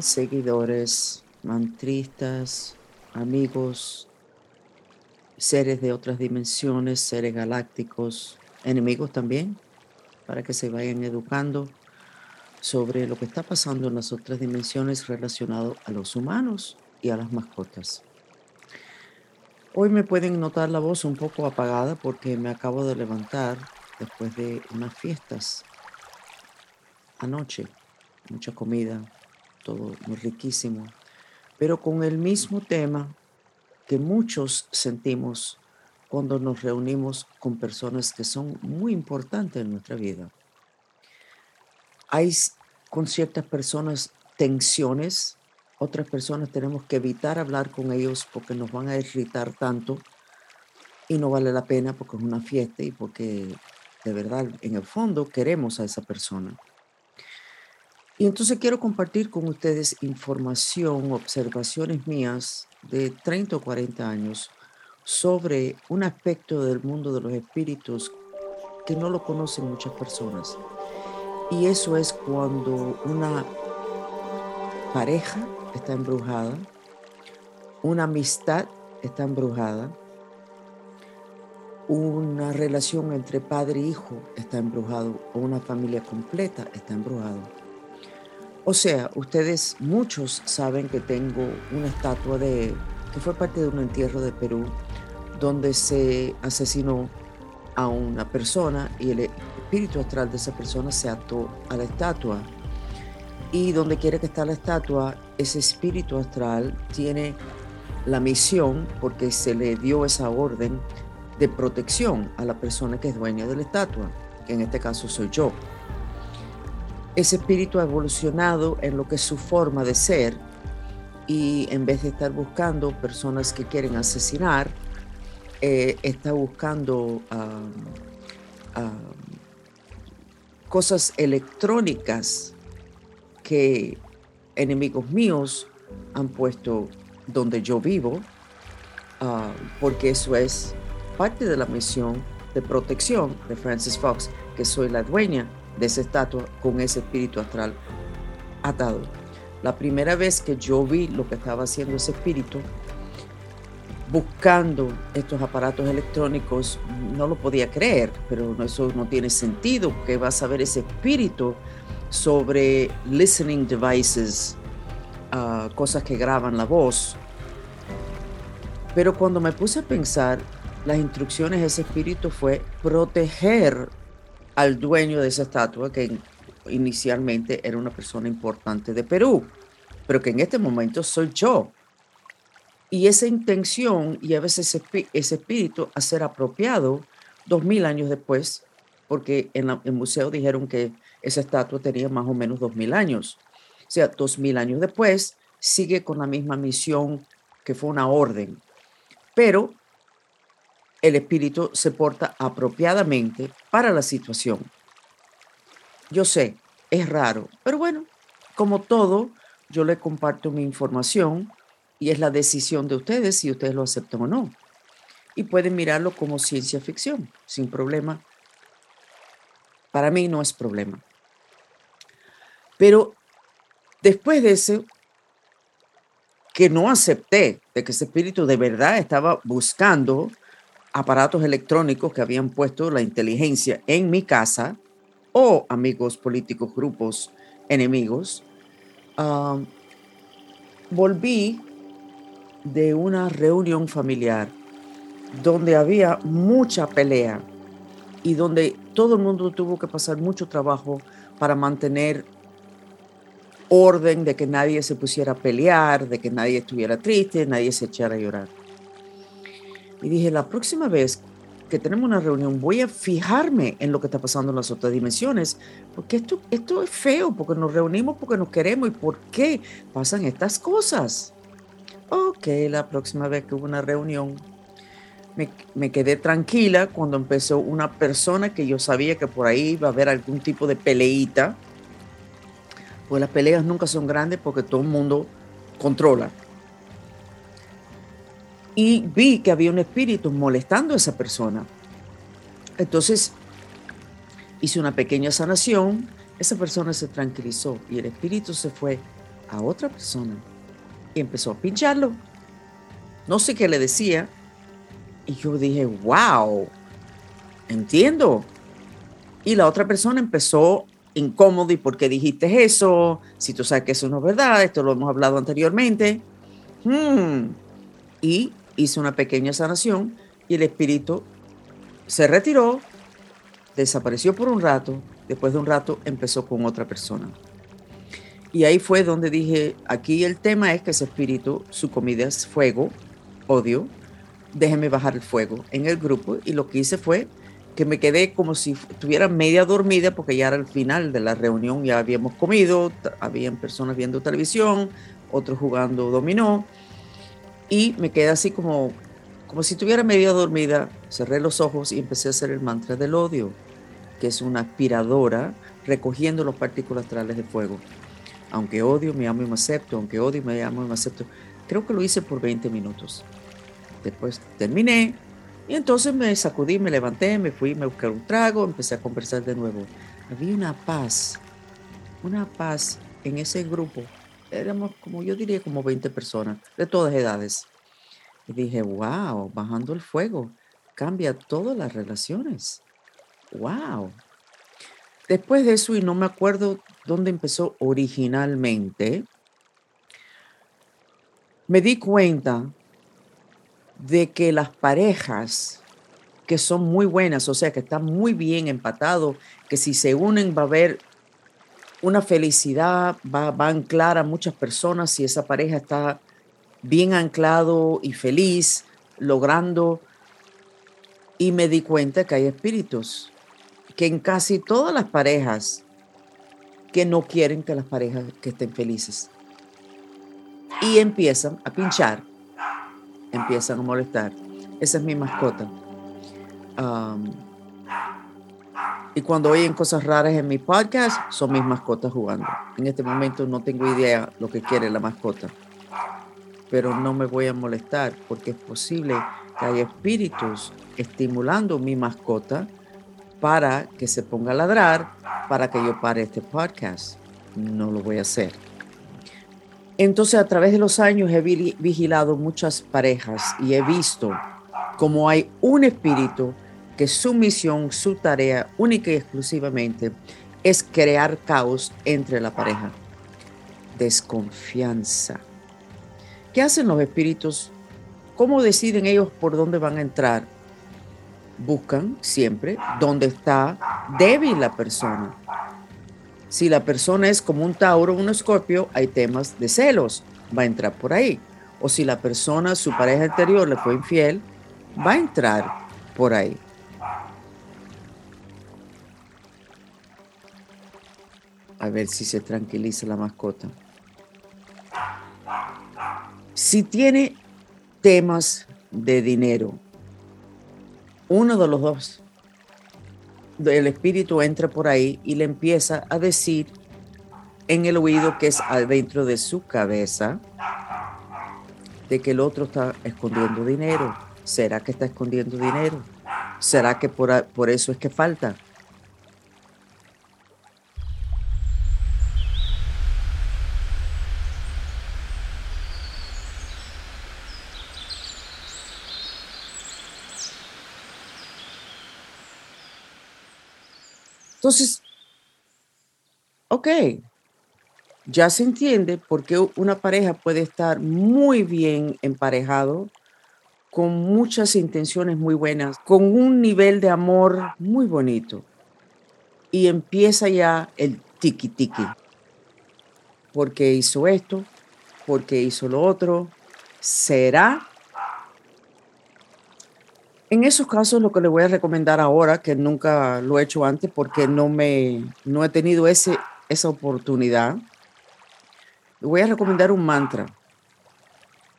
Seguidores, mantristas, amigos, seres de otras dimensiones, seres galácticos, enemigos también, para que se vayan educando sobre lo que está pasando en las otras dimensiones relacionado a los humanos y a las mascotas. Hoy me pueden notar la voz un poco apagada porque me acabo de levantar después de unas fiestas anoche, mucha comida, todo muy riquísimo, pero con el mismo tema que muchos sentimos cuando nos reunimos con personas que son muy importantes en nuestra vida. Hay con ciertas personas tensiones, otras personas tenemos que evitar hablar con ellos porque nos van a irritar tanto y no vale la pena porque es una fiesta y porque de verdad en el fondo queremos a esa persona. Y entonces quiero compartir con ustedes información, observaciones mías de 30 o 40 años sobre un aspecto del mundo de los espíritus que no lo conocen muchas personas. Y eso es cuando una pareja está embrujada, una amistad está embrujada, una relación entre padre e hijo está embrujado o una familia completa está embrujada. O sea, ustedes muchos saben que tengo una estatua de que fue parte de un entierro de Perú donde se asesinó a una persona y el espíritu astral de esa persona se ató a la estatua. Y donde quiere que está la estatua, ese espíritu astral tiene la misión, porque se le dio esa orden de protección a la persona que es dueña de la estatua, que en este caso soy yo ese espíritu ha evolucionado en lo que es su forma de ser y en vez de estar buscando personas que quieren asesinar, eh, está buscando cosas electrónicas que enemigos míos han puesto donde yo vivo, ah, porque eso es parte de la misión de protección de Francis Fox, que soy la dueña de esa estatua con ese espíritu astral atado. La primera vez que yo vi lo que estaba haciendo ese espíritu, buscando estos aparatos electrónicos, no lo podía creer, pero eso no tiene sentido, que vas a ver ese espíritu sobre listening devices, ah, cosas que graban la voz. Pero cuando me puse a pensar, las instrucciones de ese espíritu fue proteger al dueño de esa estatua, que inicialmente era una persona importante de Perú, pero que en este momento soy yo. Y esa intención y a veces ese, espíritu a ser apropiado dos mil años después, porque en el museo dijeron que esa estatua tenía más o menos dos mil años. O sea, dos mil años después sigue con la misma misión que fue una orden. Pero el espíritu se porta apropiadamente para la situación. Yo sé, es raro, pero bueno, como todo, yo le comparto mi información y es la decisión de ustedes si ustedes lo aceptan o no. Y pueden mirarlo como ciencia ficción, sin problema. Para mí no es problema. Pero después de eso, que no acepté de que ese espíritu de verdad estaba buscando aparatos electrónicos que habían puesto la inteligencia en mi casa o amigos políticos, grupos enemigos, volví de una reunión familiar donde había mucha pelea y donde todo el mundo tuvo que pasar mucho trabajo para mantener orden de que nadie se pusiera a pelear, de que nadie estuviera triste, nadie se echara a llorar. Y dije, la próxima vez que tenemos una reunión voy a fijarme en lo que está pasando en las otras dimensiones, porque esto, esto es feo, porque nos reunimos porque nos queremos y por qué pasan estas cosas. Ok, la próxima vez que hubo una reunión, me, me, quedé tranquila cuando empezó una persona que yo sabía que por ahí iba a haber algún tipo de peleita, pues las peleas nunca son grandes porque todo el mundo controla y vi que había un espíritu molestando a esa persona. Entonces hice una pequeña sanación, esa persona se tranquilizó y el espíritu se fue a otra persona y empezó a pincharlo. No sé qué le decía. Y yo dije, wow, entiendo. Y la otra persona empezó incómodo y por qué dijiste eso, si tú sabes que eso no es verdad, esto lo hemos hablado anteriormente. Hmm. Y hice una pequeña sanación y el espíritu se retiró, desapareció por un rato, después de un rato empezó con otra persona. Y ahí fue donde dije, aquí el tema es que ese espíritu, su comida es fuego, odio, déjeme bajar el fuego en el grupo y lo que hice fue que me quedé como si estuviera media dormida porque ya era el final de la reunión, ya habíamos comido, habían personas viendo televisión, otros jugando dominó y me quedé así como, como si estuviera media dormida, cerré los ojos y empecé a hacer el mantra del odio, que es una aspiradora recogiendo las partículas astrales de fuego. Aunque odio, me amo y me acepto, aunque odio, me amo y me acepto. Creo que lo hice por 20 minutos. Después terminé, y entonces me sacudí, me levanté, me fui, me busqué un trago, empecé a conversar de nuevo. Había una paz, una paz en ese grupo. Éramos como yo diría como 20 personas de todas edades. Y dije, wow, bajando el fuego cambia todas las relaciones. Wow. Después de eso, y no me acuerdo dónde empezó originalmente, me di cuenta de que las parejas que son muy buenas, o sea, que están muy bien empatados, que si se unen va a haber una felicidad, va, a anclar a muchas personas si esa pareja está bien anclado y feliz, logrando. Y me di cuenta que hay espíritus, que en casi todas las parejas que no quieren que las parejas que estén felices. Y empiezan a pinchar empiezan a molestar. Esa es mi mascota. Y cuando oyen cosas raras en mi podcast, son mis mascotas jugando. En este momento no tengo idea lo que quiere la mascota, pero no me voy a molestar porque es posible que haya espíritus estimulando mi mascota para que se ponga a ladrar, para que yo pare este podcast. No lo voy a hacer. Entonces, a través de los años he vigilado muchas parejas y he visto cómo hay un espíritu que su misión, su tarea única y exclusivamente es crear caos entre la pareja. Desconfianza. ¿Qué hacen los espíritus? ¿Cómo deciden ellos por dónde van a entrar? Buscan siempre dónde está débil la persona si la persona es como un Tauro o un Escorpio, hay temas de celos, va a entrar por ahí. O si la persona, su pareja anterior le fue infiel, va a entrar por ahí. A ver si se tranquiliza la mascota. Si tiene temas de dinero, uno de los dos el espíritu entra por ahí y le empieza a decir en el oído que es adentro de su cabeza de que el otro está escondiendo dinero. ¿Será que está escondiendo dinero? ¿Será que por, por eso es que falta? Entonces, ok, ya se entiende por qué una pareja puede estar muy bien emparejado, con muchas intenciones muy buenas, con un nivel de amor muy bonito. Y empieza ya el tiki tiki. Porque hizo esto, porque hizo lo otro. ¿Será en esos casos, lo que le voy a recomendar ahora, que nunca lo he hecho antes porque no, me, no he tenido ese, esa oportunidad, le voy a recomendar un mantra.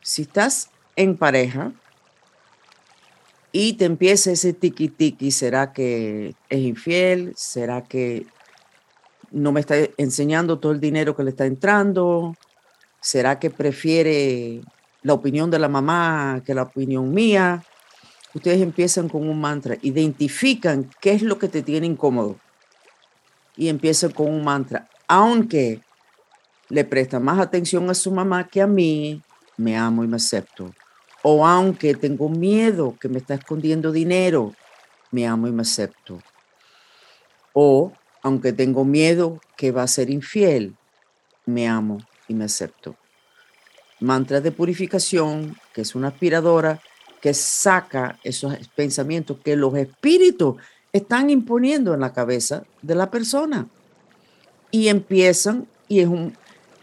Si estás en pareja y te empieza ese tiki tiki, ¿será que es infiel? ¿Será que no me está enseñando todo el dinero que le está entrando? ¿Será que prefiere la opinión de la mamá que la opinión mía? Ustedes empiezan con un mantra, identifican qué es lo que te tiene incómodo y empiezan con un mantra. Aunque le presta más atención a su mamá que a mí, me amo y me acepto. O aunque tengo miedo que me está escondiendo dinero, me amo y me acepto. O aunque tengo miedo que va a ser infiel, me amo y me acepto. Mantra de purificación, que es una aspiradora que saca esos pensamientos que los espíritus están imponiendo en la cabeza de la persona. Y empiezan, y es un,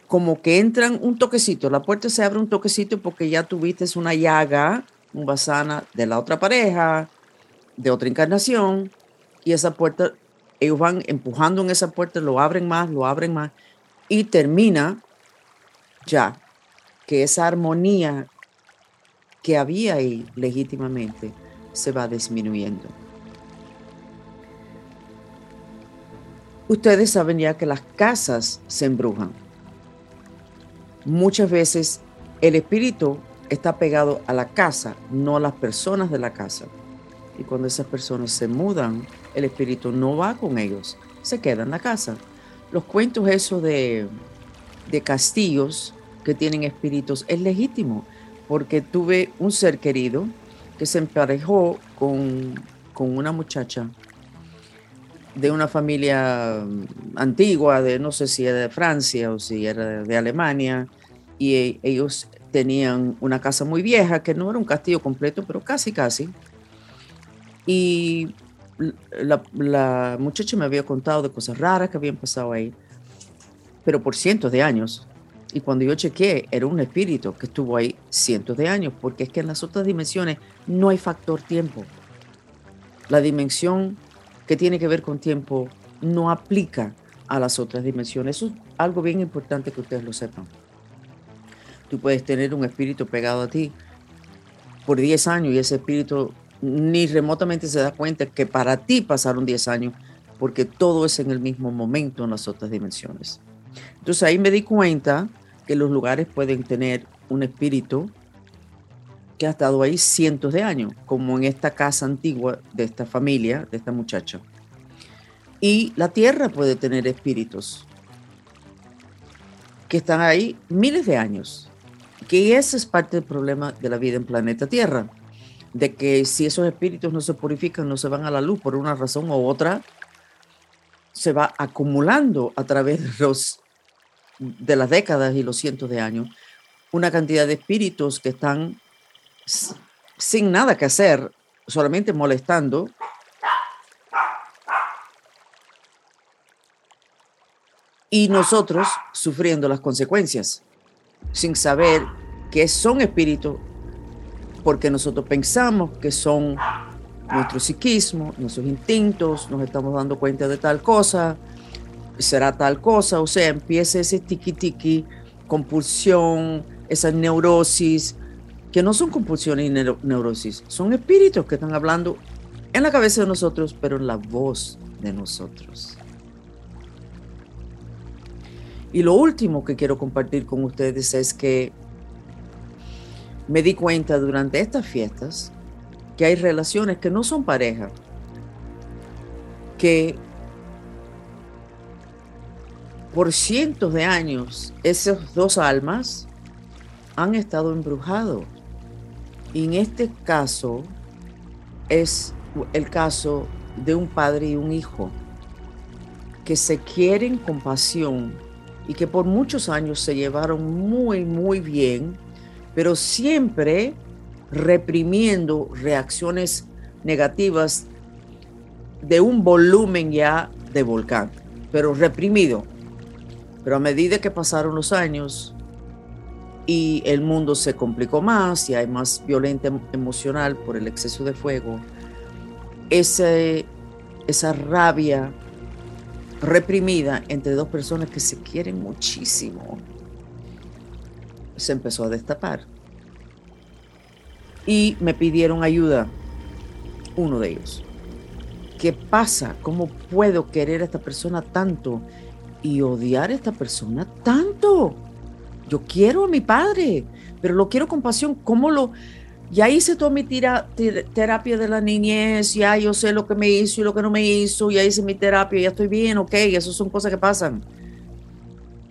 como que entran un toquecito, la puerta se abre un toquecito porque ya tuviste una llaga, un basana de la otra pareja, de otra encarnación, y esa puerta, ellos van empujando en esa puerta, lo abren más, lo abren más, y termina ya que esa armonía que había ahí legítimamente se va disminuyendo. Ustedes saben ya que las casas se embrujan muchas veces el espíritu está pegado a la casa, no a las personas de la casa. Y cuando esas personas se mudan, el espíritu no va con ellos, se queda en la casa. Los cuentos eso de, de castillos que tienen espíritus es legítimo, porque tuve un ser querido que se emparejó con, con una muchacha de una familia antigua, de no sé si era de Francia o si era de Alemania, y e, ellos tenían una casa muy vieja, que no era un castillo completo, pero casi, casi. Y la, muchacha me había contado de cosas raras que habían pasado ahí, pero por cientos de años. Y cuando yo chequeé, era un espíritu que estuvo ahí cientos de años, porque es que en las otras dimensiones no hay factor tiempo. La dimensión que tiene que ver con tiempo no aplica a las otras dimensiones. Eso es algo bien importante que ustedes lo sepan. Tú puedes tener un espíritu pegado a ti por 10 años y ese espíritu ni remotamente se da cuenta que para ti pasaron 10 años porque todo es en el mismo momento en las otras dimensiones. Entonces ahí me di cuenta que los lugares pueden tener un espíritu que ha estado ahí cientos de años, como en esta casa antigua de esta familia, de esta muchacha. Y la tierra puede tener espíritus que están ahí miles de años que ese es parte del problema de la vida en planeta Tierra, de que si esos espíritus no se purifican, no se van a la luz por una razón u otra, se va acumulando a través de, los, de las décadas y los cientos de años una cantidad de espíritus que están sin nada que hacer, solamente molestando. Y nosotros sufriendo las consecuencias sin saber que son espíritus, porque nosotros pensamos que son nuestro psiquismo, nuestros instintos, nos estamos dando cuenta de tal cosa, será tal cosa, o sea, empieza ese tiki-tiki, compulsión, esa neurosis, que no son compulsiones y neurosis, son espíritus que están hablando en la cabeza de nosotros, pero en la voz de nosotros. Y lo último que quiero compartir con ustedes es que me di cuenta durante estas fiestas que hay relaciones que no son pareja, que por cientos de años esas dos almas han estado embrujados. Y en este caso es el caso de un padre y un hijo que se quieren con pasión y que por muchos años se llevaron muy, muy bien, pero siempre reprimiendo reacciones negativas de un volumen ya de volcán, pero reprimido. Pero a medida que pasaron los años y el mundo se complicó más y hay más violencia emocional por el exceso de fuego, esa rabia reprimida entre dos personas que se quieren muchísimo, se empezó a destapar. Y me pidieron ayuda, uno de ellos. ¿Qué pasa? ¿Cómo puedo querer a esta persona tanto y odiar a esta persona tanto? Yo quiero a mi padre, pero lo quiero con pasión. ¿Cómo lo, ya hice toda mi terapia de la niñez, ya yo sé lo que me hizo y lo que no me hizo, ya hice mi terapia, ya estoy bien, ok, esas son cosas que pasan.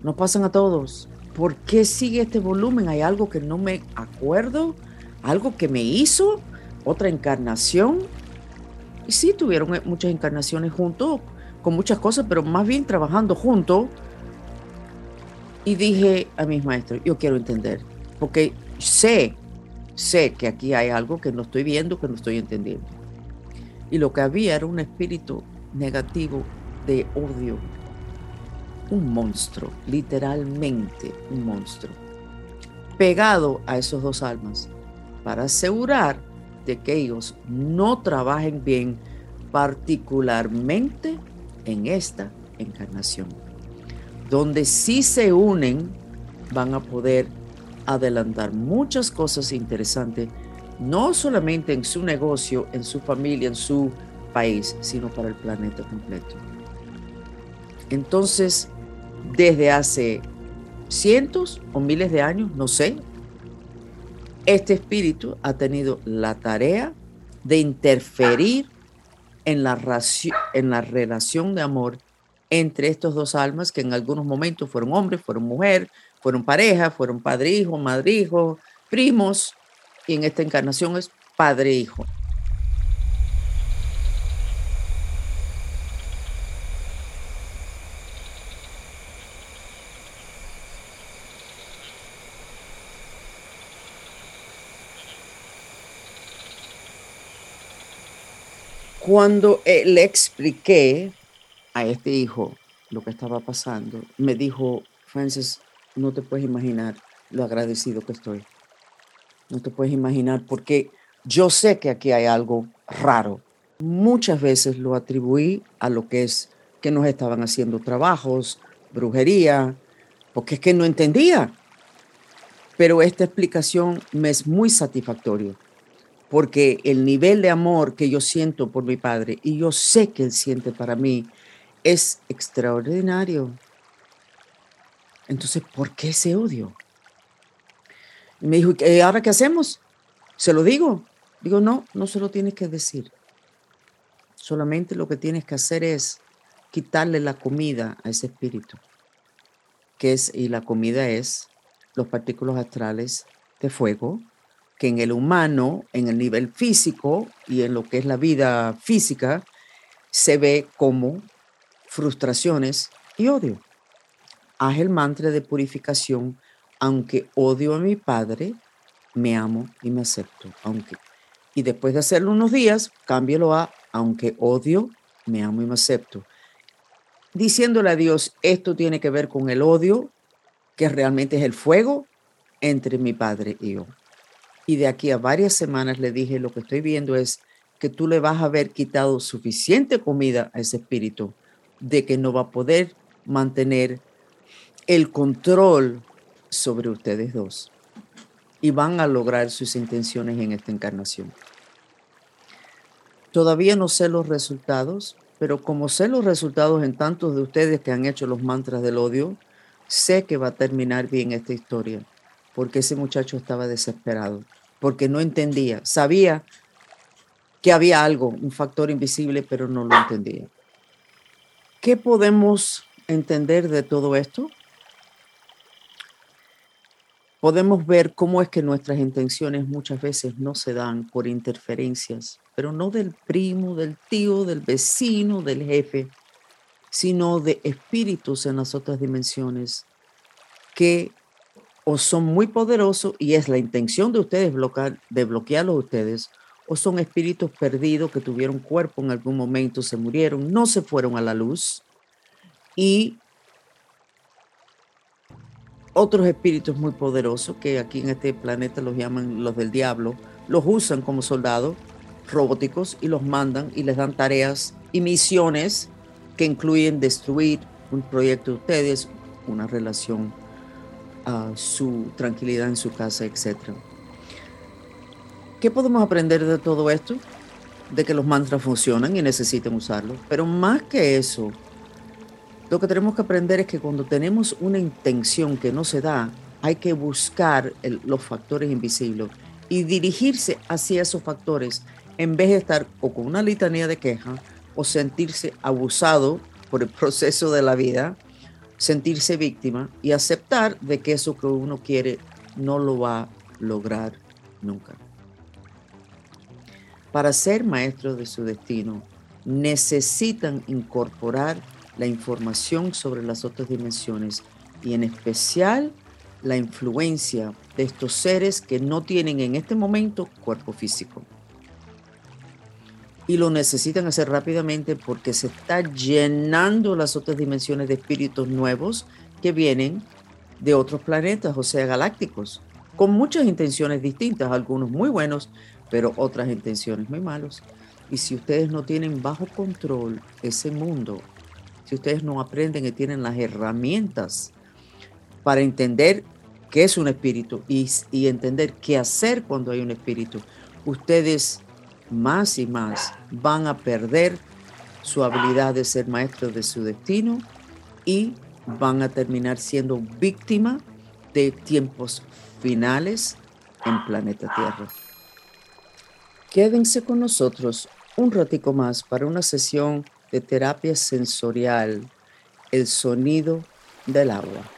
Nos pasan a todos. ¿Por qué sigue este volumen? ¿Hay algo que no me acuerdo? ¿Algo que me hizo? ¿Otra encarnación? Y sí, tuvieron muchas encarnaciones juntos, con muchas cosas, pero más bien trabajando juntos. Y dije a mis maestros, yo quiero entender, porque sé, sé que aquí hay algo que no estoy viendo, que no estoy entendiendo. Y lo que había era un espíritu negativo de odio, un monstruo, literalmente un monstruo, pegado a esos dos almas, para asegurar de que ellos no trabajen bien, particularmente en esta encarnación. Donde si se unen, van a poder adelantar muchas cosas interesantes, no solamente en su negocio, en su familia, en su país, sino para el planeta completo. Entonces, desde hace cientos o miles de años, no sé, este espíritu ha tenido la tarea de interferir en la, en la relación de amor entre estos dos almas que en algunos momentos fueron hombres, fueron mujer, fueron pareja, fueron padre-hijo, madre-hijo, primos, y en esta encarnación es padre-hijo. Cuando eh, le expliqué a este hijo lo que estaba pasando, me dijo, Francis, no te puedes imaginar lo agradecido que estoy. No te puedes imaginar porque yo sé que aquí hay algo raro. Muchas veces lo atribuí a lo que es que nos estaban haciendo trabajos, brujería, porque es que no entendía. Pero esta explicación me es muy satisfactoria porque el nivel de amor que yo siento por mi padre y yo sé que él siente para mí es extraordinario. Entonces, ¿por qué ese odio? Y me dijo, ¿y ahora qué hacemos? ¿Se lo digo? Digo, no, no se lo tienes que decir. Solamente lo que tienes que hacer es quitarle la comida a ese espíritu, que es, y la comida es los partículas astrales de fuego, que en el humano, en el nivel físico y en lo que es la vida física, se ve como frustraciones y odio. Haz el mantra de purificación, aunque odio a mi padre, me amo y me acepto. Aunque, y después de hacerlo unos días, cámbialo a, aunque odio, me amo y me acepto. Diciéndole a Dios, esto tiene que ver con el odio, que realmente es el fuego entre mi padre y yo. Y de aquí a varias semanas le dije, lo que estoy viendo es que tú le vas a haber quitado suficiente comida a ese espíritu de que no va a poder mantener el control sobre ustedes dos. Y van a lograr sus intenciones en esta encarnación. Todavía no sé los resultados, pero como sé los resultados en tantos de ustedes que han hecho los mantras del odio, sé que va a terminar bien esta historia, porque ese muchacho estaba desesperado porque no entendía. Sabía que había algo, un factor invisible, pero no lo entendía. ¿Qué podemos entender de todo esto? Podemos ver cómo es que nuestras intenciones muchas veces no se dan por interferencias, pero no del primo, del tío, del vecino, del jefe, sino de espíritus en las otras dimensiones que o son muy poderosos y es la intención de ustedes de bloquearlos ustedes, o son espíritus perdidos que tuvieron cuerpo en algún momento, se murieron, no se fueron a la luz. Y otros espíritus muy poderosos que aquí en este planeta los llaman los del diablo, los usan como soldados robóticos y los mandan y les dan tareas y misiones que incluyen destruir un proyecto de ustedes, una relación su tranquilidad en su casa, etc. ¿Qué podemos aprender de todo esto? De que los mantras funcionan y necesitan usarlos. Pero más que eso, lo que tenemos que aprender es que cuando tenemos una intención que no se da, hay que buscar los factores invisibles y dirigirse hacia esos factores en vez de estar o con una litanía de queja o sentirse abusado por el proceso de la vida sentirse víctima y aceptar de que eso que uno quiere no lo va a lograr nunca. Para ser maestro de su destino, necesitan incorporar la información sobre las otras dimensiones y en especial la influencia de estos seres que no tienen en este momento cuerpo físico. Y lo necesitan hacer rápidamente porque se está llenando las otras dimensiones de espíritus nuevos que vienen de otros planetas, o sea, galácticos, con muchas intenciones distintas, algunos muy buenos, pero otras intenciones muy malos. Y si ustedes no tienen bajo control ese mundo, si ustedes no aprenden y tienen las herramientas para entender qué es un espíritu y, y entender qué hacer cuando hay un espíritu, ustedes más y más van a perder su habilidad de ser maestros de su destino y van a terminar siendo víctima de tiempos finales en planeta Tierra. Quédense con nosotros un ratico más para una sesión de terapia sensorial, el sonido del agua.